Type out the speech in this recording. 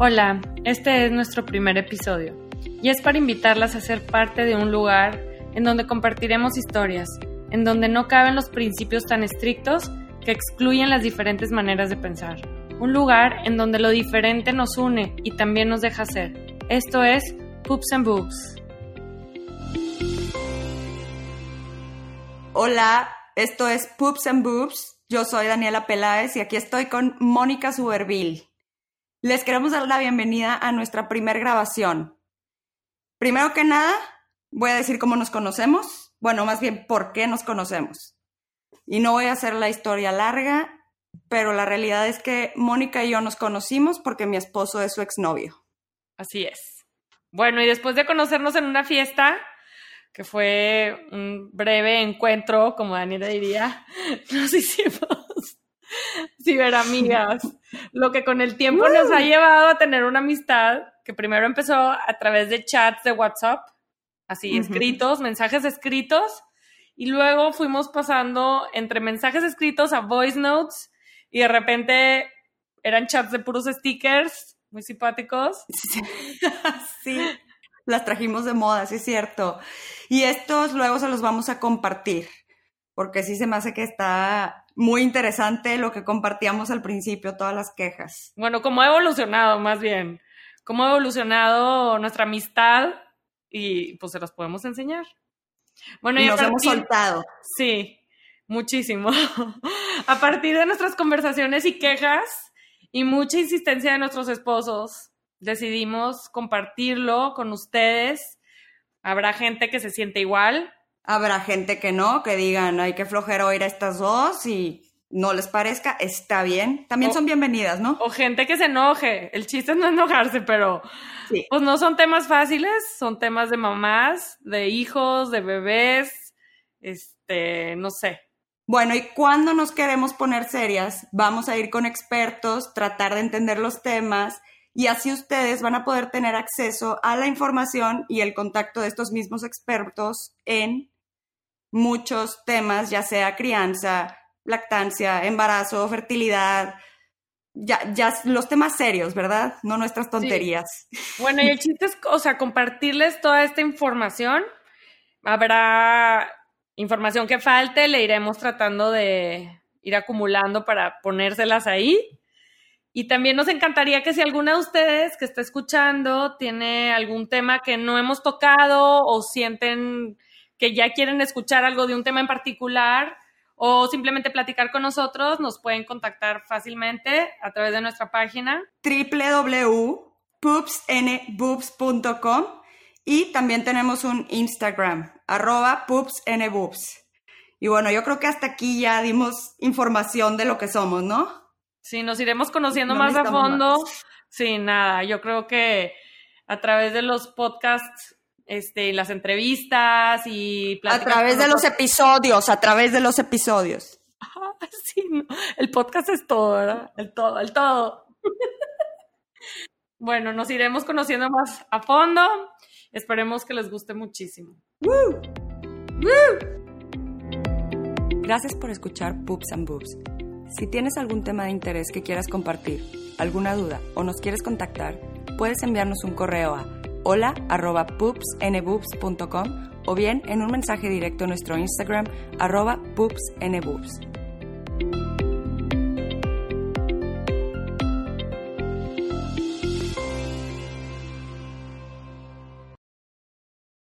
Hola, este es nuestro primer episodio y es para invitarlas a ser parte de un lugar en donde compartiremos historias, en donde no caben los principios tan estrictos que excluyen las diferentes maneras de pensar. Un lugar en donde lo diferente nos une y también nos deja ser. Esto es Poops and Boobs. Hola, esto es Poops and Boobs. Yo soy Daniela Peláez y aquí estoy con Mónica Suberville. Les queremos dar la bienvenida a nuestra primer grabación. Primero que nada, voy a decir cómo nos conocemos. Bueno, más bien por qué nos conocemos. Y no voy a hacer la historia larga, pero la realidad es que Mónica y yo nos conocimos porque mi esposo es su exnovio. Así es. Bueno, y después de conocernos en una fiesta, que fue un breve encuentro, como Daniela diría, nos hicimos ciberamigas, lo que con el tiempo nos ha llevado a tener una amistad que primero empezó a través de chats de WhatsApp, así escritos, mensajes escritos, y luego fuimos pasando entre mensajes escritos a voice notes y de repente eran chats de puros stickers muy simpáticos. Sí, las trajimos de moda, sí es cierto. Y estos luego se los vamos a compartir, porque sí se me hace que está muy interesante lo que compartíamos al principio, todas las quejas. Bueno, cómo ha evolucionado más bien, cómo ha evolucionado nuestra amistad y pues se los podemos enseñar. Bueno, y, nos hemos soltado. Sí, muchísimo. a partir de nuestras conversaciones y quejas y mucha insistencia de nuestros esposos, decidimos compartirlo con ustedes. Habrá gente que se siente igual. Habrá gente que no, que digan, hay que flojera oír a estas dos y no les parezca, está bien. También son bienvenidas, ¿no? O gente que se enoje. El chiste es no enojarse, pero pues no son temas fáciles, son temas de mamás, de hijos, de bebés, este, no sé. Bueno, y cuando nos queremos poner serias, vamos a ir con expertos, tratar de entender los temas y así ustedes van a poder tener acceso a la información y el contacto de estos mismos expertos en muchos temas, ya sea crianza, lactancia, embarazo, fertilidad, ya, ya los temas serios, ¿verdad? No nuestras tonterías. Bueno, y el chiste es, o sea, compartirles toda esta información. Habrá información que falte, le iremos tratando de ir acumulando para ponérselas ahí. Y también nos encantaría que si alguna de ustedes que está escuchando tiene algún tema que no hemos tocado o sienten que ya quieren escuchar algo de un tema en particular, o simplemente platicar con nosotros, nos pueden contactar fácilmente a través de nuestra página www.poopsnboobs.com y también tenemos un Instagram, arroba poopsnboobs. Y bueno, yo creo que hasta aquí ya dimos información de lo que somos, ¿no? Sí, nos iremos conociendo más a fondo. Sí, nada, yo creo que a través de los podcasts este, las entrevistas y A través de los episodios, a través de los episodios. sí, el podcast es todo, ¿verdad? El todo, el todo. bueno, nos iremos conociendo más a fondo. Esperemos que les guste muchísimo. Gracias por escuchar Poops and Boobs. Si tienes algún tema de interés que quieras compartir, alguna duda o nos quieres contactar, puedes enviarnos un correo a hola arroba o bien en un mensaje directo a nuestro Instagram arroba poopsnboobs.